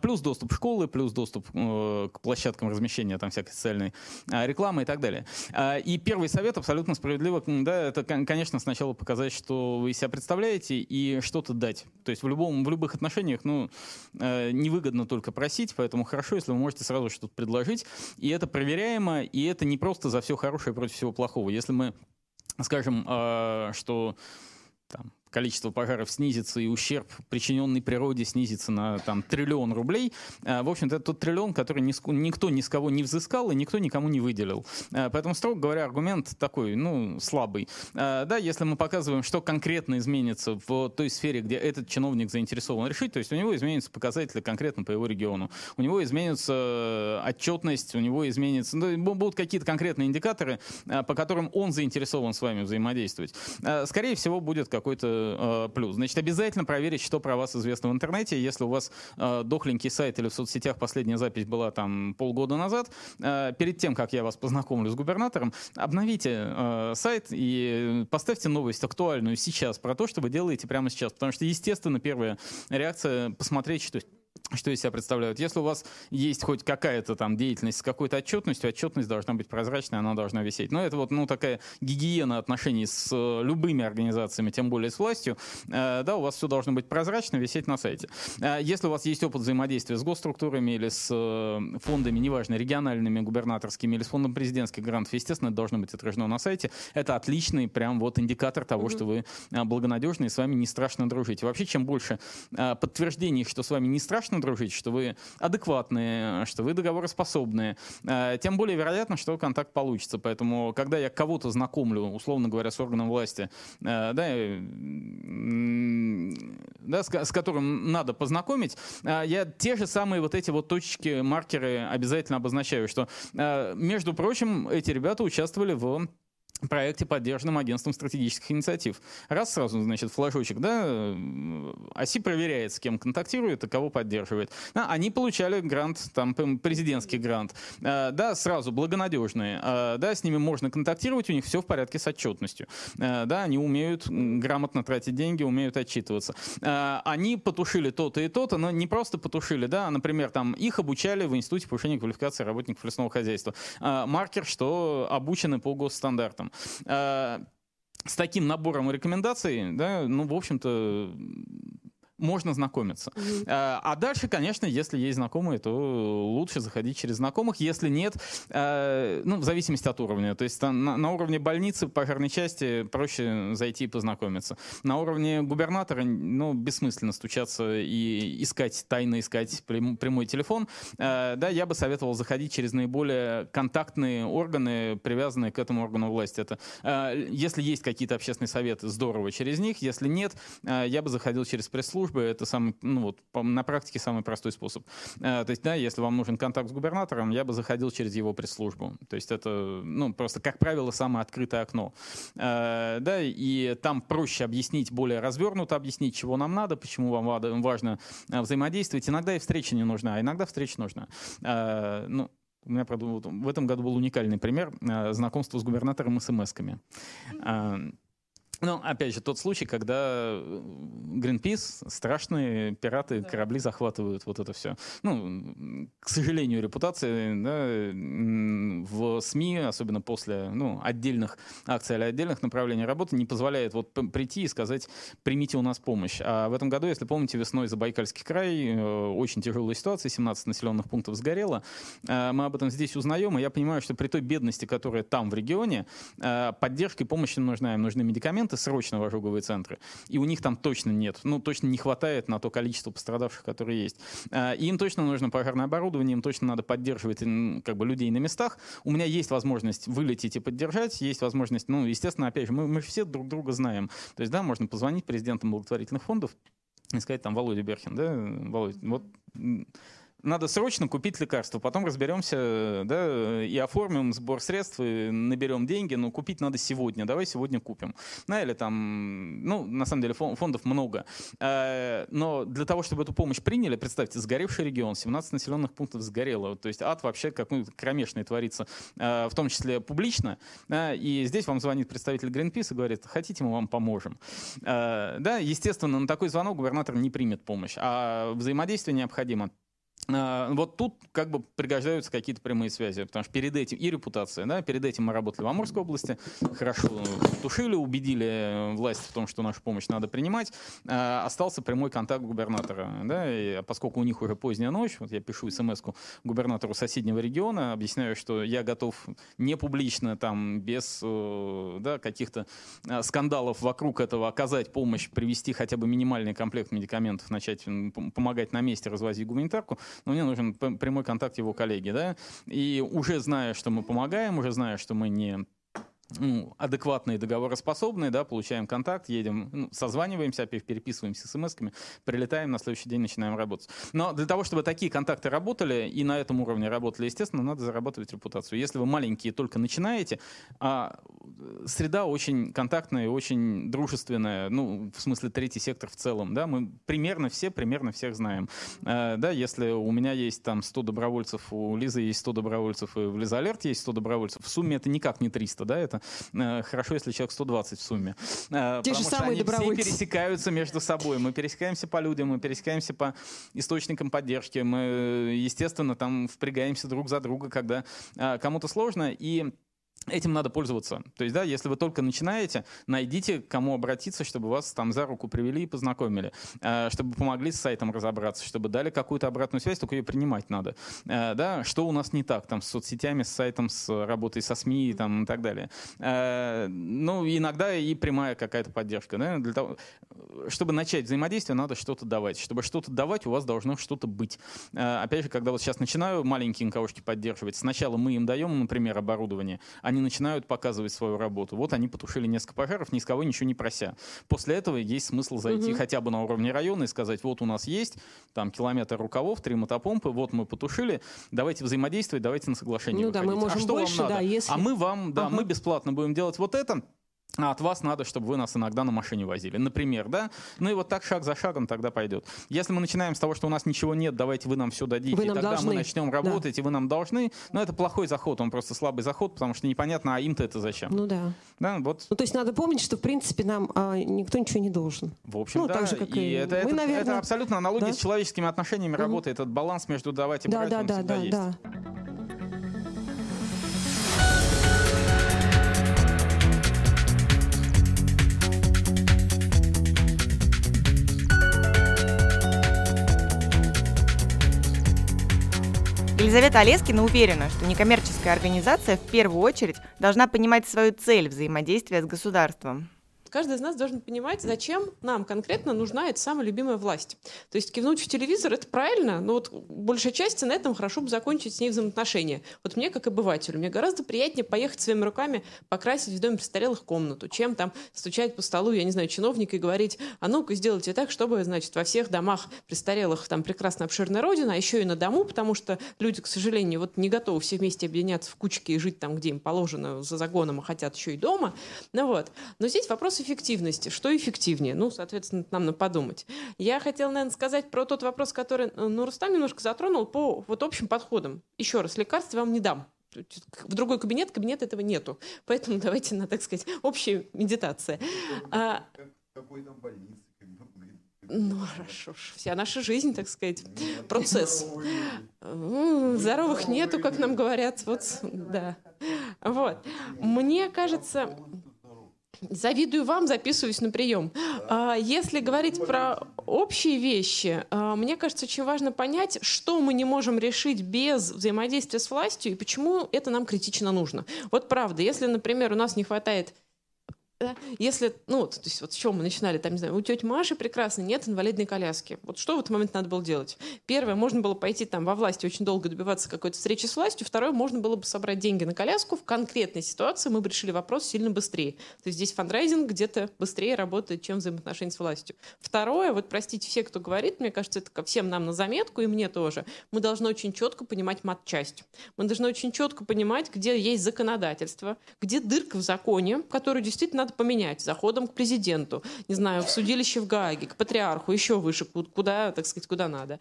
Плюс доступ школы, плюс доступ э, к площадкам размещения размещения там всякой социальной а, рекламы и так далее. А, и первый совет абсолютно справедливо, да, это, конечно, сначала показать, что вы себя представляете и что-то дать. То есть в, любом, в любых отношениях, ну, э, невыгодно только просить, поэтому хорошо, если вы можете сразу что-то предложить. И это проверяемо, и это не просто за все хорошее против всего плохого. Если мы скажем, э, что там, количество пожаров снизится и ущерб, причиненный природе, снизится на там, триллион рублей. А, в общем-то, это тот триллион, который никто ни с кого не взыскал и никто никому не выделил. А, поэтому, строго говоря, аргумент такой, ну, слабый. А, да, если мы показываем, что конкретно изменится в той сфере, где этот чиновник заинтересован решить, то есть у него изменятся показатели конкретно по его региону, у него изменится отчетность, у него изменится, ну, будут какие-то конкретные индикаторы, по которым он заинтересован с вами взаимодействовать. Скорее всего, будет какой-то э, плюс. Значит, обязательно проверить, что про вас известно в интернете. Если у вас э, дохленький сайт или в соцсетях последняя запись была там полгода назад, э, перед тем, как я вас познакомлю с губернатором, обновите сайт и поставьте новость актуальную сейчас про то, что вы делаете прямо сейчас. Потому что, естественно, первая реакция посмотреть, что что из себя представляют. Если у вас есть хоть какая-то там деятельность с какой-то отчетностью, отчетность должна быть прозрачной, она должна висеть. Но это вот ну, такая гигиена отношений с э, любыми организациями, тем более с властью. Э, да, у вас все должно быть прозрачно, висеть на сайте. Э, если у вас есть опыт взаимодействия с госструктурами или с фондами, неважно, региональными, губернаторскими или с фондом президентских грантов, естественно, это должно быть отражено на сайте. Это отличный прям вот индикатор того, mm-hmm. что вы благонадежны и с вами не страшно дружить. И вообще, чем больше подтверждений, что с вами не страшно страшно дружить, что вы адекватные, что вы договороспособные, э, тем более вероятно, что контакт получится. Поэтому, когда я кого-то знакомлю, условно говоря, с органом власти, э, да, да, с, с которым надо познакомить, э, я те же самые вот эти вот точки, маркеры обязательно обозначаю, что, между прочим, эти ребята участвовали в проекте, поддержанном агентством стратегических инициатив. Раз сразу, значит, флажочек, да, ОСИ проверяет, с кем контактирует и кого поддерживает. Да, они получали грант, там, президентский грант. А, да, сразу, благонадежные. А, да, с ними можно контактировать, у них все в порядке с отчетностью. А, да, они умеют грамотно тратить деньги, умеют отчитываться. Они потушили то-то и то-то, но не просто потушили, да, например, там, их обучали в Институте повышения квалификации работников лесного хозяйства. Маркер, что обучены по госстандартам там. Э, с таким набором рекомендаций, да, ну, в общем-то, можно знакомиться. Mm-hmm. А, дальше, конечно, если есть знакомые, то лучше заходить через знакомых. Если нет, а, ну, в зависимости от уровня. То есть на, на уровне больницы, пожарной части проще зайти и познакомиться. На уровне губернатора, ну, бессмысленно стучаться и искать, тайно искать прям, прямой телефон. А, да, я бы советовал заходить через наиболее контактные органы, привязанные к этому органу власти. Это, если есть какие-то общественные советы, здорово через них. Если нет, я бы заходил через пресс-службу службы это самый, ну вот, на практике самый простой способ. Э, то есть, да, если вам нужен контакт с губернатором, я бы заходил через его пресс-службу. То есть это, ну, просто, как правило, самое открытое окно. Э, да, и там проще объяснить, более развернуто объяснить, чего нам надо, почему вам важно э, взаимодействовать. Иногда и встреча не нужна, а иногда встреча нужна. Ну, у меня, правда, вот в этом году был уникальный пример знакомства с губернатором смс-ками. Ну, опять же, тот случай, когда Greenpeace, э, страшные пираты, да. корабли захватывают вот это все. Ну, к сожалению, репутация да, в СМИ, особенно после ну, отдельных акций или отдельных направлений работы, не позволяет вот прийти и сказать, примите у нас помощь. А в этом году, если помните, весной Забайкальский край, э, очень тяжелая ситуация, 17 населенных пунктов сгорело. Э, мы об этом здесь узнаем, и я понимаю, что при той бедности, которая там в регионе, поддержка и помощь им нужна, им нужны медикаменты, медикаменты срочно в ожоговые центры, и у них там точно нет, ну, точно не хватает на то количество пострадавших, которые есть. А, им точно нужно пожарное оборудование, им точно надо поддерживать как бы людей на местах. У меня есть возможность вылететь и поддержать, есть возможность, ну, естественно, опять же, мы, мы все друг друга знаем. То есть, да, можно позвонить президентам благотворительных фондов и сказать там, Володя Берхин, да, Володя, вот надо срочно купить лекарство, потом разберемся, да, и оформим сбор средств, и наберем деньги, но купить надо сегодня, давай сегодня купим. Ну, или там, ну, на самом деле фондов много. Э, но для того, чтобы эту помощь приняли, представьте, сгоревший регион, 17 населенных пунктов сгорело, то есть ад вообще какой кромешный творится, э, в том числе публично, и здесь вам звонит представитель Greenpeace и говорит, хотите, мы вам поможем. Да, естественно, на такой звонок губернатор не примет помощь, а взаимодействие необходимо. А, вот тут как бы пригождаются какие-то прямые связи, потому что перед этим и репутация, да, перед этим мы работали в Амурской области, хорошо тушили, убедили власть в том, что нашу помощь надо принимать, а, остался прямой контакт губернатора, да, и поскольку у них уже поздняя ночь, вот я пишу смс губернатору соседнего региона, объясняю, что я готов не публично, там, без, э, да, каких-то а, скандалов вокруг этого оказать помощь, привести хотя бы минимальный комплект медикаментов, начать помогать на месте развозить гуманитарку, но мне нужен прямой контакт его коллеги, да, и уже зная, что мы помогаем, уже зная, что мы не ну, адекватные, договороспособные, да, получаем контакт, едем, ну, созваниваемся, опять переписываемся смс-ками, прилетаем, на следующий день начинаем работать. Но для того, чтобы такие контакты работали, и на этом уровне работали, естественно, надо зарабатывать репутацию. Если вы маленькие только начинаете, а среда очень контактная очень дружественная, ну, в смысле третий сектор в целом, да, мы примерно все, примерно всех знаем. А, да, если у меня есть там 100 добровольцев, у Лизы есть 100 добровольцев, и в Лиза Алерт есть 100 добровольцев, в сумме это никак не 300, да, это Э, хорошо, если человек 120 в сумме. Э, Те же самые что они все пересекаются между собой. Мы пересекаемся по людям, мы пересекаемся по источникам поддержки. Мы, естественно, там впрягаемся друг за друга, когда э, кому-то сложно. И Этим надо пользоваться. То есть, да, если вы только начинаете, найдите, кому обратиться, чтобы вас там за руку привели и познакомили, э, чтобы помогли с сайтом разобраться, чтобы дали какую-то обратную связь, только ее принимать надо. Э, да, что у нас не так там с соцсетями, с сайтом, с работой со СМИ там, и так далее. Э, ну, иногда и прямая какая-то поддержка. Да, для того, чтобы начать взаимодействие, надо что-то давать. Чтобы что-то давать, у вас должно что-то быть. Опять же, когда вот сейчас начинаю маленькие НКОшки поддерживать, сначала мы им даем, например, оборудование, они начинают показывать свою работу. Вот они потушили несколько пожаров, ни с кого ничего не прося. После этого есть смысл зайти угу. хотя бы на уровне района и сказать, вот у нас есть там километр рукавов, три мотопомпы, вот мы потушили, давайте взаимодействовать, давайте на соглашение Ну выходить. да, мы можем а что больше, вам надо? да, если... А мы вам, да, ага. мы бесплатно будем делать вот это, а от вас надо, чтобы вы нас иногда на машине возили, например, да? Ну и вот так шаг за шагом тогда пойдет. Если мы начинаем с того, что у нас ничего нет, давайте вы нам все дадите, вы и тогда должны. мы начнем работать, да. и вы нам должны, но это плохой заход, он просто слабый заход, потому что непонятно, а им-то это зачем. Ну да. Да, вот. Ну то есть надо помнить, что в принципе нам а, никто ничего не должен. В общем, ну, да. Так же, как и, и это, мы, это, наверное... это абсолютно аналогия да? с человеческими отношениями mm-hmm. работает, этот баланс между давать и да, брать, да, он да, всегда да, есть. Да. Елизавета Олескина уверена, что некоммерческая организация в первую очередь должна понимать свою цель взаимодействия с государством. Каждый из нас должен понимать, зачем нам конкретно нужна эта самая любимая власть. То есть кивнуть в телевизор — это правильно, но вот большая часть на этом хорошо бы закончить с ней взаимоотношения. Вот мне, как обывателю, мне гораздо приятнее поехать своими руками покрасить в доме престарелых комнату, чем там стучать по столу, я не знаю, чиновника и говорить, а ну-ка сделайте так, чтобы, значит, во всех домах престарелых там прекрасно обширная родина, а еще и на дому, потому что люди, к сожалению, вот не готовы все вместе объединяться в кучки и жить там, где им положено за загоном, а хотят еще и дома. Ну вот. Но здесь вопрос эффективности. Что эффективнее? Ну, соответственно, нам надо подумать. Я хотела, наверное, сказать про тот вопрос, который э, ну, Рустам немножко затронул по вот общим подходам. Еще раз, лекарств вам не дам. В другой кабинет, кабинет этого нету. Поэтому (laughs) давайте на, так сказать, общая медитация. А, какой там больницы? Ну, хорошо, вся наша жизнь, так сказать, Нет, (laughs) процесс. Здоровых нету, как нам говорят. Вот, да. Вот. Мне кажется, Завидую вам, записываюсь на прием. А, если говорить про общие вещи, а, мне кажется, очень важно понять, что мы не можем решить без взаимодействия с властью и почему это нам критично нужно. Вот правда, если, например, у нас не хватает да? Если, ну, то есть вот с чего мы начинали, там, не знаю, у тети Маши прекрасно нет инвалидной коляски. Вот что в этот момент надо было делать? Первое, можно было пойти там во власти очень долго добиваться какой-то встречи с властью. Второе, можно было бы собрать деньги на коляску. В конкретной ситуации мы бы решили вопрос сильно быстрее. То есть здесь фандрайзинг где-то быстрее работает, чем взаимоотношения с властью. Второе, вот простите все, кто говорит, мне кажется, это ко всем нам на заметку, и мне тоже. Мы должны очень четко понимать мат-часть. Мы должны очень четко понимать, где есть законодательство, где дырка в законе, которую действительно надо поменять заходом к президенту, не знаю, в судилище в Гааге, к патриарху, еще выше, куда, так сказать, куда надо.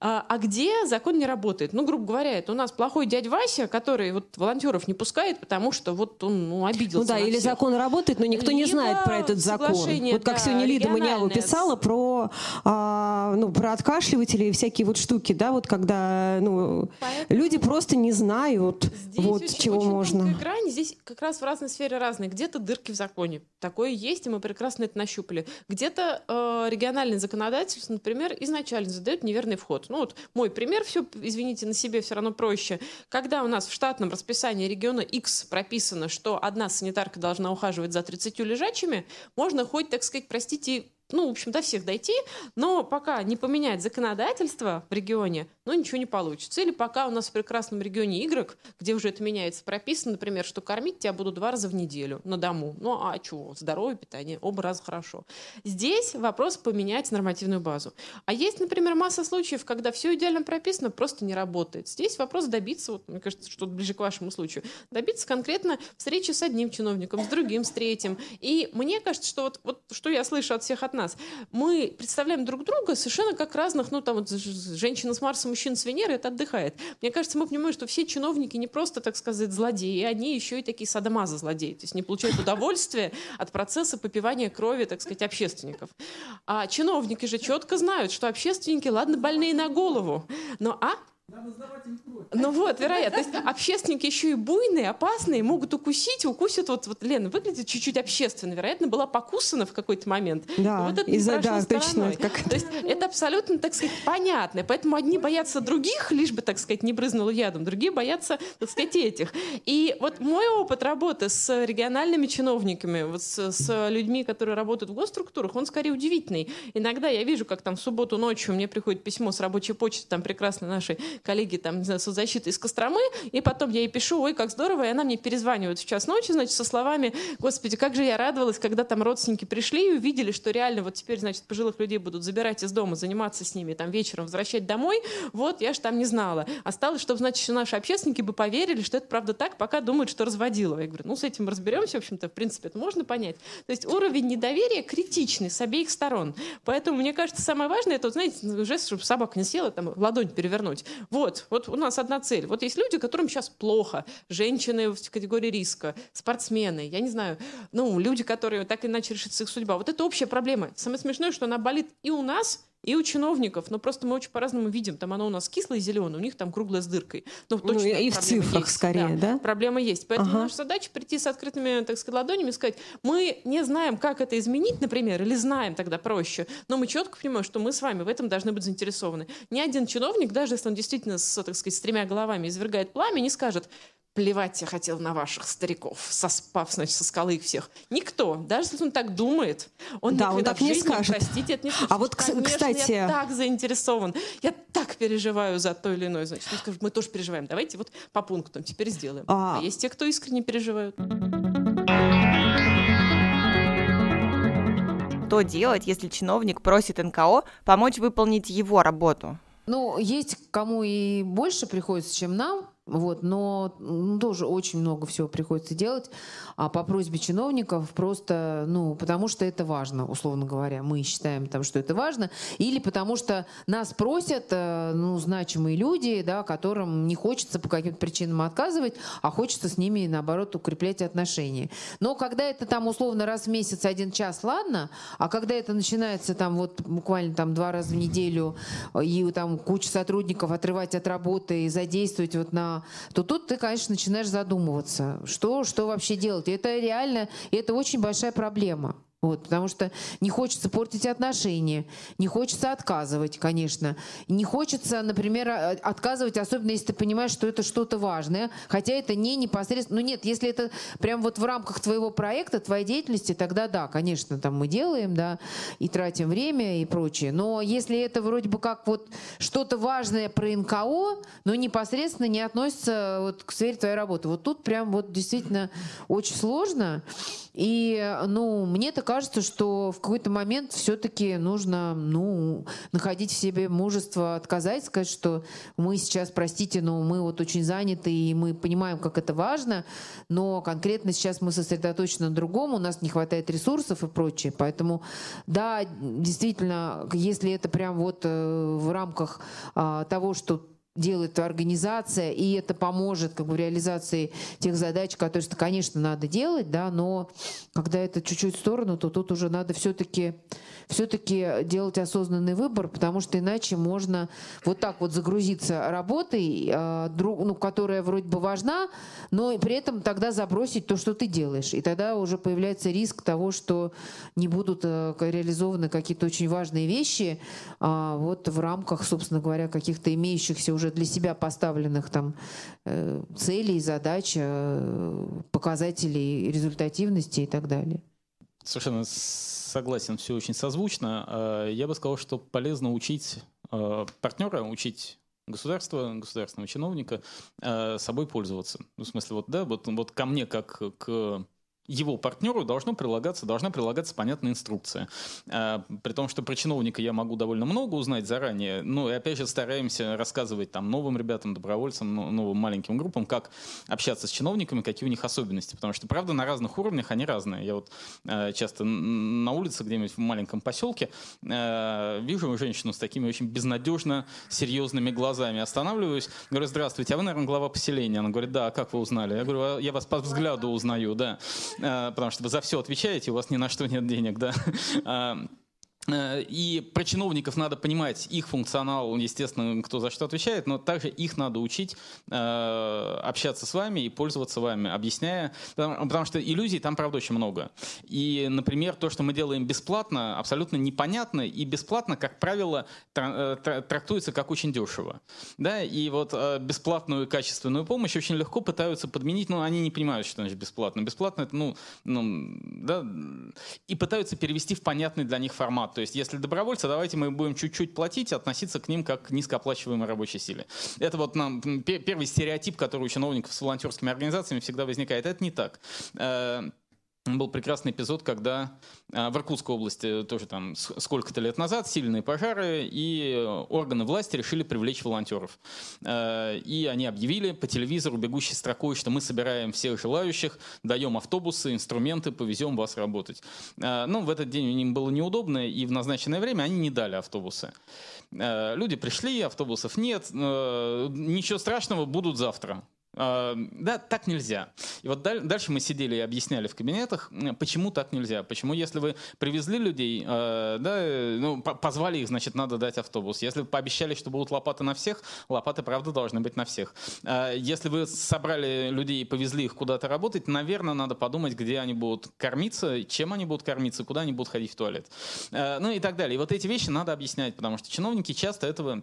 А, а где закон не работает? Ну, грубо говоря, это у нас плохой дядь Вася, который вот волонтеров не пускает, потому что вот он ну, обиделся Ну да, или всех. закон работает, но никто не Либо знает про этот закон. Вот как да, сегодня Лида региональное. писала про, а, ну, про откашливатели и всякие вот штуки, да, вот когда ну, Поэтому люди просто не знают, Здесь вот очень, чего очень можно. грань. Здесь как раз в разной сфере разные. Где-то дырки в законе. Такое есть, и мы прекрасно это нащупали. Где-то э, региональное законодательство, например, изначально задает неверный вход. Ну вот мой пример, все, извините, на себе все равно проще. Когда у нас в штатном расписании региона X прописано, что одна санитарка должна ухаживать за 30 лежачими, можно хоть, так сказать, простите, ну, в общем, до всех дойти, но пока не поменять законодательство в регионе, ну, ничего не получится. Или пока у нас в прекрасном регионе Y, где уже это меняется, прописано, например, что кормить тебя будут два раза в неделю на дому. Ну, а чего? Здоровое питание, оба раза хорошо. Здесь вопрос поменять нормативную базу. А есть, например, масса случаев, когда все идеально прописано, просто не работает. Здесь вопрос добиться, вот, мне кажется, что ближе к вашему случаю, добиться конкретно встречи с одним чиновником, с другим, с третьим. И мне кажется, что вот, вот что я слышу от всех от нас, мы представляем друг друга совершенно как разных, ну там вот женщина с Марса, мужчина с Венеры, это отдыхает. Мне кажется, мы понимаем, что все чиновники не просто, так сказать, злодеи, они еще и такие садомазы злодеи, то есть не получают удовольствие от процесса попивания крови, так сказать, общественников. А чиновники же четко знают, что общественники, ладно, больные на голову, но а ну вот, вероятно. То есть общественники еще и буйные, опасные, могут укусить, укусят. Вот, вот Лена выглядит чуть-чуть общественно. Вероятно, была покусана в какой-то момент. Да, вот это из-за- да, точно, стороной. это как- То есть это абсолютно, так сказать, понятно. Поэтому одни боятся других, лишь бы, так сказать, не брызнуло ядом. Другие боятся, так сказать, этих. И вот мой опыт работы с региональными чиновниками, вот с, с людьми, которые работают в госструктурах, он скорее удивительный. Иногда я вижу, как там в субботу ночью мне приходит письмо с рабочей почты, там прекрасно наши коллеги, там, не знаю, соцзащиты из Костромы, и потом я ей пишу, ой, как здорово, и она мне перезванивает в час ночи, значит, со словами, господи, как же я радовалась, когда там родственники пришли и увидели, что реально вот теперь, значит, пожилых людей будут забирать из дома, заниматься с ними, там, вечером возвращать домой, вот, я ж там не знала. Осталось, чтобы, значит, наши общественники бы поверили, что это правда так, пока думают, что разводила. Я говорю, ну, с этим разберемся, в общем-то, в принципе, это можно понять. То есть уровень недоверия критичный с обеих сторон. Поэтому, мне кажется, самое важное, это, вот, знаете, жест, чтобы собака не села, там, ладонь перевернуть. Вот, вот у нас одна цель. Вот есть люди, которым сейчас плохо. Женщины в категории риска, спортсмены, я не знаю, ну, люди, которые так иначе решится их судьба. Вот это общая проблема. Самое смешное, что она болит и у нас, и у чиновников, но просто мы очень по-разному видим. Там оно у нас кислое и зеленое, у них там круглое с дыркой. Но Ну, точно и в цифрах есть. скорее, да? Проблема есть. Поэтому Ага. наша задача прийти с открытыми, так сказать, ладонями и сказать, мы не знаем, как это изменить, например, или знаем тогда проще, но мы четко понимаем, что мы с вами в этом должны быть заинтересованы. Ни один чиновник, даже если он действительно с, так сказать, с тремя головами извергает пламя, не скажет, плевать я хотел на ваших стариков, соспав, значит, со скалы их всех. Никто, даже если он так думает, он Да, он так не жизни, скажет. простите, это не А слышит. вот, Конечно, кстати- я так заинтересован, я так переживаю за то или иное, значит, он скажет, мы тоже переживаем, давайте вот по пунктам теперь сделаем. А- А есть те, кто искренне переживают. Что делать, если чиновник просит НКО помочь выполнить его работу? Ну, есть кому и больше приходится, чем нам, вот, но ну, тоже очень много всего приходится делать а по просьбе чиновников просто, ну, потому что это важно, условно говоря, мы считаем там, что это важно, или потому что нас просят, э, ну, значимые люди, да, которым не хочется по каким-то причинам отказывать, а хочется с ними, наоборот, укреплять отношения. Но когда это там условно раз в месяц один час, ладно, а когда это начинается там вот буквально там два раза в неделю и там куча сотрудников отрывать от работы и задействовать вот на... то тут ты, конечно, начинаешь задумываться, что, что вообще делать. И это реально, и это очень большая проблема. Вот, потому что не хочется портить отношения, не хочется отказывать, конечно. Не хочется, например, а- отказывать, особенно если ты понимаешь, что это что-то важное, хотя это не непосредственно... Ну нет, если это прям вот в рамках твоего проекта, твоей деятельности, тогда да, конечно, там мы делаем, да, и тратим время и прочее. Но если это вроде бы как вот что-то важное про НКО, но непосредственно не относится вот к сфере твоей работы, вот тут прям вот действительно очень сложно. И, ну, мне-то кажется, что в какой-то момент все-таки нужно ну, находить в себе мужество отказать, сказать, что мы сейчас, простите, но мы вот очень заняты, и мы понимаем, как это важно, но конкретно сейчас мы сосредоточены на другом, у нас не хватает ресурсов и прочее. Поэтому, да, действительно, если это прям вот э, в рамках а, того, что делает организация, и это поможет как бы, в реализации тех задач, которые, конечно, надо делать, да, но когда это чуть-чуть в сторону, то тут уже надо все-таки все-таки делать осознанный выбор, потому что иначе можно вот так вот загрузиться работой, друг, ну, которая вроде бы важна, но при этом тогда забросить то, что ты делаешь. И тогда уже появляется риск того, что не будут э, реализованы какие-то очень важные вещи э, вот в рамках, собственно говоря, каких-то имеющихся уже для себя поставленных там э, целей, задач, э, показателей результативности и так далее. Совершенно согласен, все очень созвучно. А, я бы сказал, что полезно учить партнера, учить государства, государственного чиновника собой пользоваться. Ну, в смысле, вот, да, вот, вот ко мне как к его партнеру должно прилагаться, должна прилагаться понятная инструкция. А, при том, что про чиновника я могу довольно много узнать заранее, но и опять же стараемся рассказывать там новым ребятам, добровольцам, новым маленьким группам, как общаться с чиновниками, какие у них особенности. Потому что, правда, на разных уровнях они разные. Я вот а, часто на улице где-нибудь в маленьком поселке а, вижу женщину с такими очень безнадежно серьезными глазами. Останавливаюсь, говорю, здравствуйте, а вы, наверное, глава поселения? Она говорит, да, а как вы узнали? Я говорю, я вас по взгляду узнаю, да. Э, потому что вы за все отвечаете, у вас ни на что нет денег, да. Э, и про чиновников надо понимать их функционал, естественно, кто за что отвечает, но также их надо учить э, общаться с вами и пользоваться вами, объясняя, потому, что иллюзий там, правда, очень много. И, например, то, что мы делаем бесплатно, абсолютно непонятно, и бесплатно, как правило, э, трактуется как очень дешево. Да? И вот бесплатную качественную помощь очень легко пытаются подменить, но они не понимают, что значит бесплатно. Бесплатно это, ну, ну да, и пытаются перевести в понятный для них формат то есть если добровольцы, давайте мы будем чуть-чуть платить, относиться к ним как к низкооплачиваемой рабочей силе. Это вот нам первый стереотип, который у чиновников с волонтерскими организациями всегда возникает. Это не так. Э, был прекрасный эпизод, когда а, в Иркутской области тоже там сколько-то лет назад сильные пожары, и органы власти решили привлечь волонтеров. А, и они объявили по телевизору бегущей строкой, что мы собираем всех желающих, даем автобусы, инструменты, повезем вас работать. Но ну, в этот день им было неудобно, и в назначенное время они не дали автобусы. Люди пришли, автобусов нет, ничего страшного, будут завтра. Да, так нельзя. И вот дальше мы сидели и объясняли в кабинетах, почему так нельзя. Почему, если вы привезли людей, а, да, ну, позвали их, значит, надо дать автобус. Если вы пообещали, что будут лопаты на всех, лопаты, правда, должны быть на всех. А, если вы собрали людей и повезли их куда-то работать, наверное, надо подумать, где они будут кормиться, чем они будут кормиться, куда они будут ходить в туалет. Ну и так далее. И вот эти вещи надо объяснять, потому что чиновники часто этого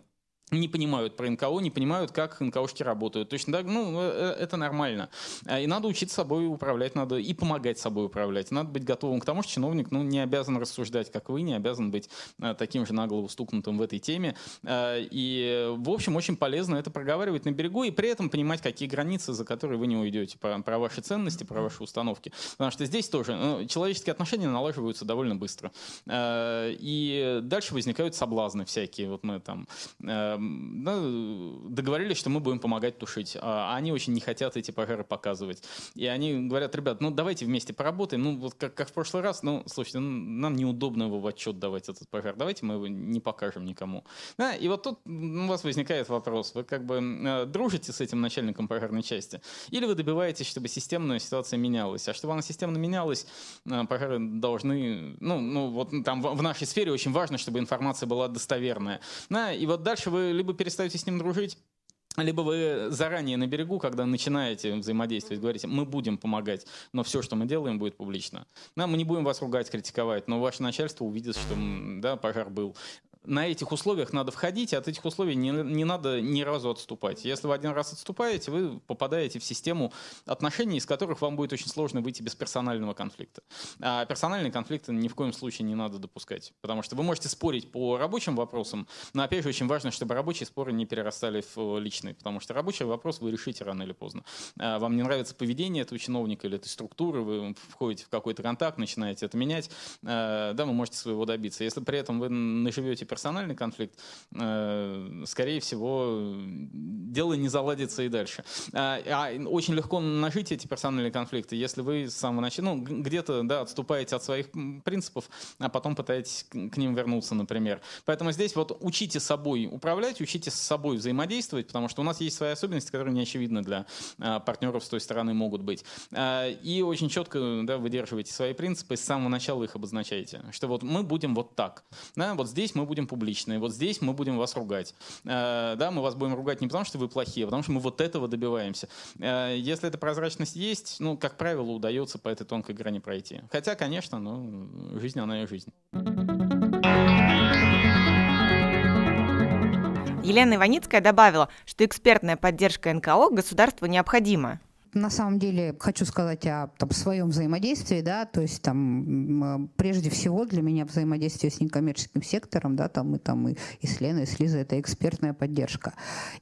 не понимают про НКО, не понимают, как НКОшки работают. Точно так, ну, э, э, это нормально. А, и надо учиться собой управлять, надо и помогать собой управлять. Надо быть готовым к тому, что чиновник ну, не обязан рассуждать, как вы, не обязан быть э, таким же нагло устукнутым в этой теме. И, в общем, очень полезно это проговаривать на берегу и при этом понимать, какие границы, за которые вы не уйдете, про, про ваши ценности, про ваши установки. Потому что здесь тоже ну, человеческие отношения налаживаются довольно быстро. И дальше возникают соблазны всякие. Вот мы там ну, договорились, что мы будем помогать тушить. А они очень не хотят эти пожары показывать. И они говорят, ребят, ну давайте вместе поработаем. Ну вот как, как в прошлый раз, ну слушайте, ну, нам неудобно его в отчет давать, этот пожар. Давайте мы его не покажем никому. Да, и вот тут у вас возникает вопрос. Вы как бы э, дружите с этим начальником пожарной части? Или вы добиваетесь, чтобы системная ситуация менялась? А чтобы она системно менялась, э, пожары должны... Ну, ну вот там в, нашей сфере очень важно, чтобы информация была достоверная. Да, и вот дальше вы либо перестаете с ним дружить, либо вы заранее на берегу, когда начинаете взаимодействовать, говорите, мы будем помогать, но все, что мы делаем, будет публично. Да, мы не будем вас ругать, критиковать, но ваше начальство увидит, что да, пожар был на этих условиях надо входить, и от этих условий не, не надо ни разу отступать. Если вы один раз отступаете, вы попадаете в систему отношений, из которых вам будет очень сложно выйти без персонального конфликта. А персональные конфликты ни в коем случае не надо допускать, потому что вы можете спорить по рабочим вопросам, но опять же очень важно, чтобы рабочие споры не перерастали в личные, потому что рабочий вопрос вы решите рано или поздно. А вам не нравится поведение этого чиновника или этой структуры, вы входите в какой-то контакт, начинаете это менять, а, да, вы можете своего добиться. Если при этом вы наживете персональный конфликт, э, скорее всего, дело не заладится и дальше. А, а очень легко нажить эти персональные конфликты, если вы с самого начала, ну, где-то, да, отступаете от своих принципов, а потом пытаетесь к ним вернуться, например. Поэтому здесь вот учите собой управлять, учите с собой взаимодействовать, потому что у нас есть свои особенности, которые не очевидны для а, партнеров с той стороны могут быть. А, и очень четко да, выдерживайте свои принципы, с самого начала их обозначаете, что вот мы будем вот так, да, вот здесь мы будем публичные, вот здесь мы будем вас ругать. Э, да, мы вас будем ругать не потому, что вы плохие, а потому что мы вот этого добиваемся. Э, если эта прозрачность есть, ну, как правило, удается по этой тонкой грани пройти. Хотя, конечно, ну, жизнь, она и жизнь. Елена Иваницкая добавила, что экспертная поддержка НКО государству необходима на самом деле хочу сказать о там, своем взаимодействии, да, то есть там прежде всего для меня взаимодействие с некоммерческим сектором, да, там и там и, и с Леной, и с Лизой, это экспертная поддержка.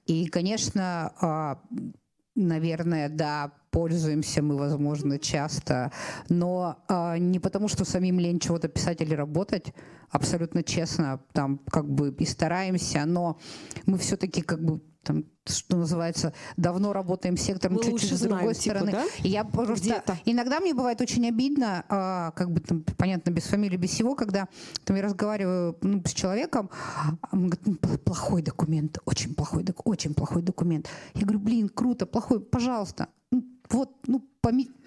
И, конечно, а, наверное, да, пользуемся мы, возможно, часто, но э, не потому, что самим лень чего-то писать или работать, абсолютно честно, там как бы и стараемся, но мы все-таки как бы там, что называется, давно работаем сектором, чуть-чуть с другой типа, стороны. Да? И я просто иногда мне бывает очень обидно, а, как бы там, понятно, без фамилии, без всего, когда там, я разговариваю ну, с человеком, он говорит, «Ну, плохой документ, очень плохой, очень плохой документ. Я говорю, блин, круто, плохой, пожалуйста, ну, вот, ну,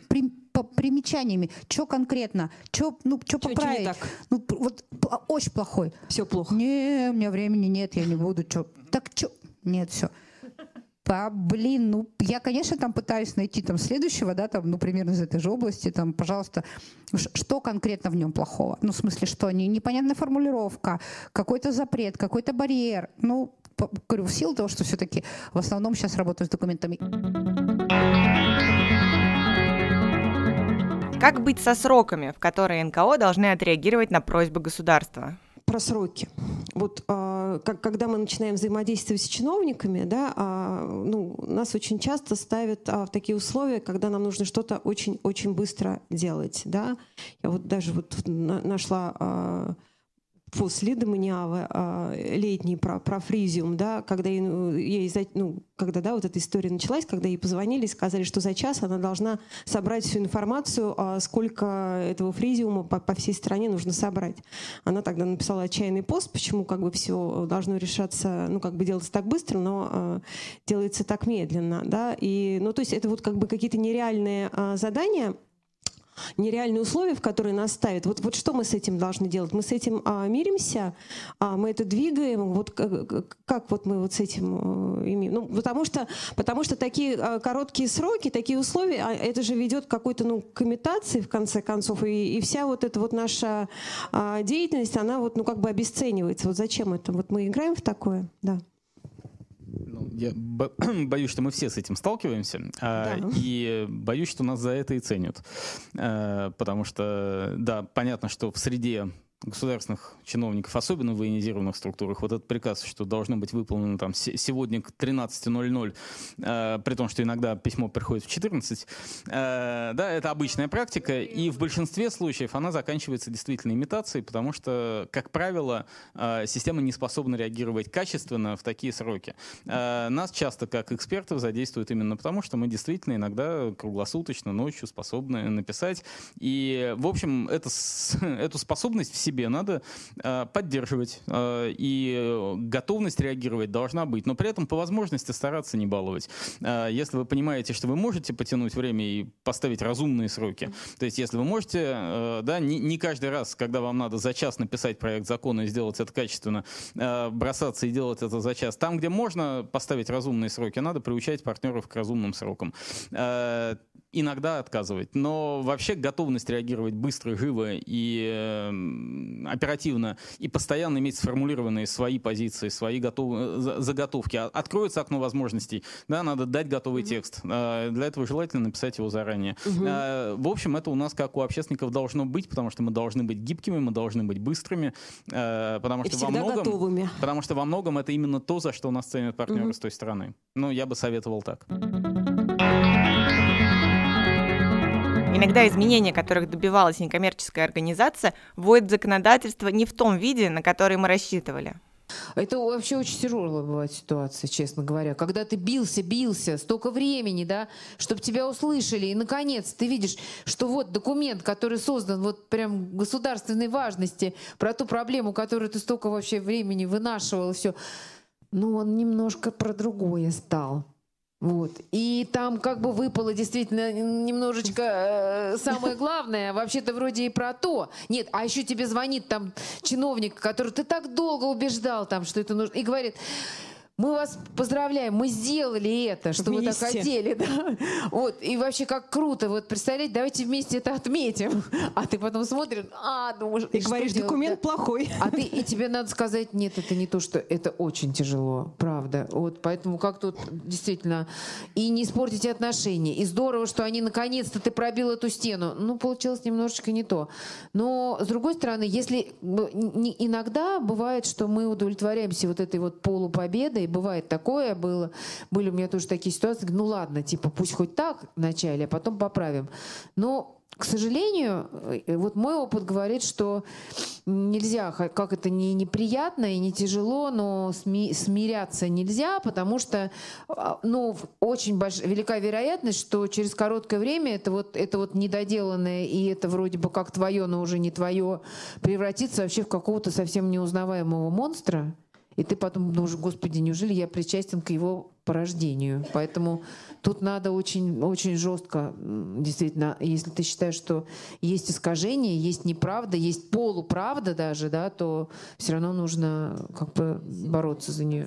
при, по примечаниями, что конкретно, что ну, чё поправить. Не ну, вот очень плохой. Все плохо. Не, у меня времени нет, я не буду. Чё. Так что? Нет, все. А, блин, ну, я, конечно, там пытаюсь найти там следующего, да, там, ну, примерно из этой же области, там, пожалуйста, что конкретно в нем плохого? Ну, в смысле, что не, непонятная формулировка, какой-то запрет, какой-то барьер. Ну, говорю, в силу того, что все-таки в основном сейчас работаю с документами. Как быть со сроками, в которые НКО должны отреагировать на просьбы государства? про сроки. Вот а, как, когда мы начинаем взаимодействовать с чиновниками, да, а, ну, нас очень часто ставят а, в такие условия, когда нам нужно что-то очень-очень быстро делать. Да. Я вот даже вот нашла после Доманиава а, летний про, про фризиум, да, когда ей, ну, ей, ну, когда, да, вот эта история началась, когда ей позвонили и сказали, что за час она должна собрать всю информацию, а сколько этого фризиума по, по всей стране нужно собрать. Она тогда написала отчаянный пост, почему как бы все должно решаться, ну, как бы делаться так быстро, но а, делается так медленно, да, и, ну, то есть это вот как бы какие-то нереальные а, задания, нереальные условия, в которые нас ставят. Вот, вот что мы с этим должны делать? Мы с этим а, миримся, а, мы это двигаем. Вот как, как вот мы вот с этим а, имеем? Ну, потому что, потому что такие а, короткие сроки, такие условия, а, это же ведет к какой-то ну, к имитации, в конце концов, и, и вся вот эта вот наша а, деятельность, она вот ну как бы обесценивается. Вот зачем это? Вот мы играем в такое? Да. Я (clears throat) боюсь, что мы все с этим сталкиваемся, а, да. и боюсь, что нас за это и ценят. А, потому что, да, понятно, что в среде государственных чиновников, особенно в военизированных структурах, вот этот приказ, что должно быть выполнено там сегодня к 13.00, э, при том, что иногда письмо приходит в 14, э, да, это обычная практика, и в большинстве случаев она заканчивается действительно имитацией, потому что, как правило, э, система не способна реагировать качественно в такие сроки. Э, нас часто, как экспертов, задействуют именно потому, что мы действительно иногда круглосуточно, ночью способны написать, и, в общем, это, (laughs) эту способность все себе надо э, поддерживать, э, и готовность реагировать должна быть, но при этом по возможности стараться не баловать. Э, если вы понимаете, что вы можете потянуть время и поставить разумные сроки, то есть если вы можете, э, да, не, не каждый раз, когда вам надо за час написать проект закона и сделать это качественно, э, бросаться и делать это за час. Там, где можно поставить разумные сроки, надо приучать партнеров к разумным срокам. Э, иногда отказывать. Но вообще готовность реагировать быстро, живо и э, оперативно и постоянно иметь сформулированные свои позиции, свои готов... Э, заготовки. А, откроется окно возможностей, да, надо дать готовый mm-hmm. текст. Для этого желательно написать его заранее. Mm-hmm. В общем, это у нас, как у общественников, должно быть, потому что мы должны быть гибкими, мы должны быть быстрыми, потому что, во многом, готовыми. потому что во многом это именно то, за что нас ценят партнеры mm-hmm. с той стороны. Ну, я бы советовал так. Иногда изменения, которых добивалась некоммерческая организация, вводят в законодательство не в том виде, на который мы рассчитывали. Это вообще очень тяжелая бывает ситуация, честно говоря. Когда ты бился, бился, столько времени, да, чтобы тебя услышали, и наконец ты видишь, что вот документ, который создан вот прям государственной важности, про ту проблему, которую ты столько вообще времени вынашивал, все, ну он немножко про другое стал. Вот. И там как бы выпало действительно немножечко э, самое главное, вообще-то вроде и про то. Нет, а еще тебе звонит там чиновник, который ты так долго убеждал, там, что это нужно, и говорит, мы вас поздравляем, мы сделали это, что вместе. вы так хотели. (laughs) Да? Вот, и вообще как круто. Вот представляете, давайте вместе это отметим. (laughs) А ты потом смотришь, а, думаешь... И говоришь, делать? документ да? плохой. А ты, (laughs) и тебе надо сказать, нет, это не то, что это очень тяжело, правда. Вот, поэтому как тут действительно... И не испортите отношения. И здорово, что они наконец-то ты пробил эту стену. Ну, получилось немножечко не то. Но, с другой стороны, если... Иногда бывает, что мы удовлетворяемся вот этой вот полупобедой, бывает такое было. Были у меня тоже такие ситуации. Ну ладно, типа пусть хоть так вначале, а потом поправим. Но к сожалению, э, вот мой опыт говорит, что нельзя, как это не неприятно и не тяжело, но сми, смиряться нельзя, потому что а, ну, очень большая, велика вероятность, что через короткое время это вот, это вот недоделанное, и это вроде бы как твое, но уже не твое, превратится вообще в какого-то совсем неузнаваемого монстра. И ты потом думаешь, господи, неужели я причастен к его порождению? Поэтому тут надо очень, очень жестко, действительно, если ты считаешь, что есть искажение, есть неправда, есть полуправда даже, да, то все равно нужно как бы бороться за нее.